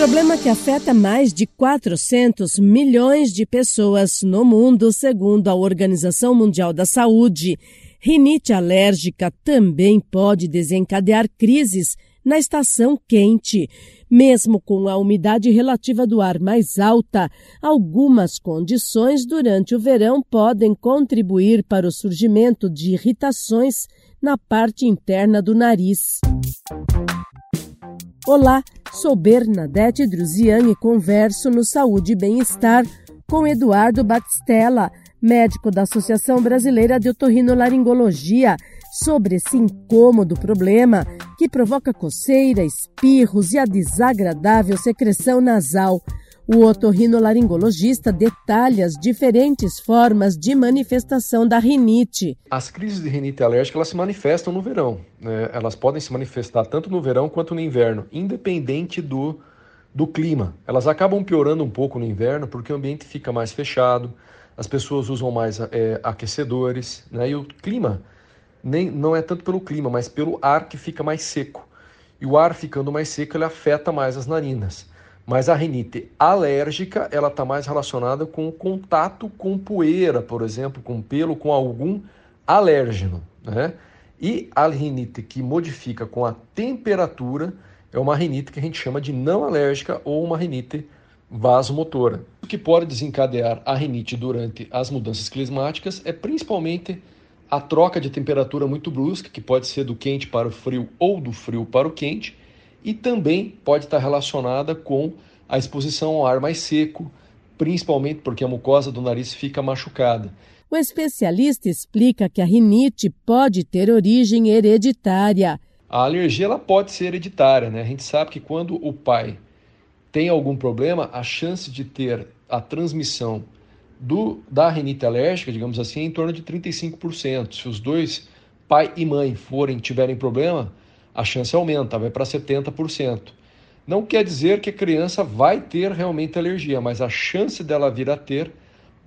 problema que afeta mais de 400 milhões de pessoas no mundo, segundo a Organização Mundial da Saúde. Rinite alérgica também pode desencadear crises na estação quente. Mesmo com a umidade relativa do ar mais alta, algumas condições durante o verão podem contribuir para o surgimento de irritações na parte interna do nariz. Olá, sou Bernadette Druzian e converso no Saúde e Bem-Estar com Eduardo Batistella, médico da Associação Brasileira de Otorrinolaringologia, sobre esse incômodo problema que provoca coceira, espirros e a desagradável secreção nasal. O otorrinolaringologista detalha as diferentes formas de manifestação da rinite. As crises de rinite alérgica elas se manifestam no verão. Né? Elas podem se manifestar tanto no verão quanto no inverno, independente do, do clima. Elas acabam piorando um pouco no inverno porque o ambiente fica mais fechado, as pessoas usam mais é, aquecedores né? e o clima nem, não é tanto pelo clima, mas pelo ar que fica mais seco. E o ar ficando mais seco ele afeta mais as narinas. Mas a rinite alérgica, ela está mais relacionada com o contato com poeira, por exemplo, com pelo, com algum alérgeno. Né? E a rinite que modifica com a temperatura é uma rinite que a gente chama de não alérgica ou uma rinite vasomotora. O que pode desencadear a rinite durante as mudanças climáticas é principalmente a troca de temperatura muito brusca, que pode ser do quente para o frio ou do frio para o quente, e também pode estar relacionada com a exposição ao ar mais seco, principalmente porque a mucosa do nariz fica machucada. O especialista explica que a rinite pode ter origem hereditária. A alergia ela pode ser hereditária, né? A gente sabe que quando o pai tem algum problema, a chance de ter a transmissão do, da rinite alérgica, digamos assim, é em torno de 35%. Se os dois, pai e mãe, forem tiverem problema, a chance aumenta, vai para 70%. Não quer dizer que a criança vai ter realmente alergia, mas a chance dela vir a ter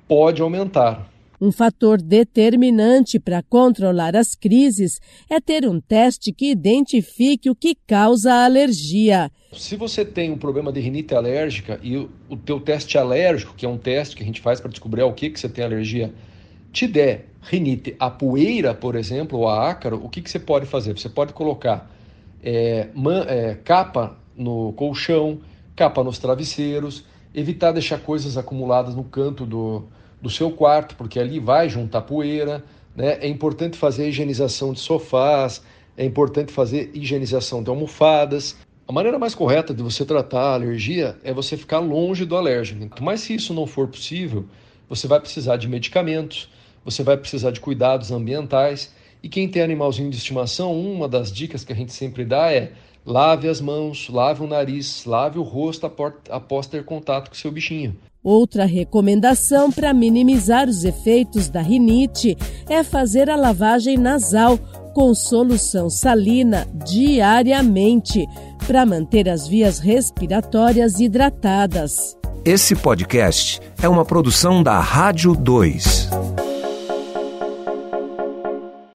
pode aumentar. Um fator determinante para controlar as crises é ter um teste que identifique o que causa a alergia. Se você tem um problema de rinite alérgica e o teu teste alérgico, que é um teste que a gente faz para descobrir ao que, que você tem alergia, te der rinite a poeira, por exemplo, ou a ácaro, o que, que você pode fazer? Você pode colocar é, man, é, capa no colchão, capa nos travesseiros, evitar deixar coisas acumuladas no canto do, do seu quarto, porque ali vai juntar poeira. Né? É importante fazer a higienização de sofás, é importante fazer higienização de almofadas. A maneira mais correta de você tratar a alergia é você ficar longe do alérgeno. Mas se isso não for possível, você vai precisar de medicamentos, você vai precisar de cuidados ambientais e quem tem animalzinho de estimação, uma das dicas que a gente sempre dá é lave as mãos, lave o nariz, lave o rosto após ter contato com seu bichinho. Outra recomendação para minimizar os efeitos da rinite é fazer a lavagem nasal com solução salina diariamente para manter as vias respiratórias hidratadas. Esse podcast é uma produção da Rádio 2.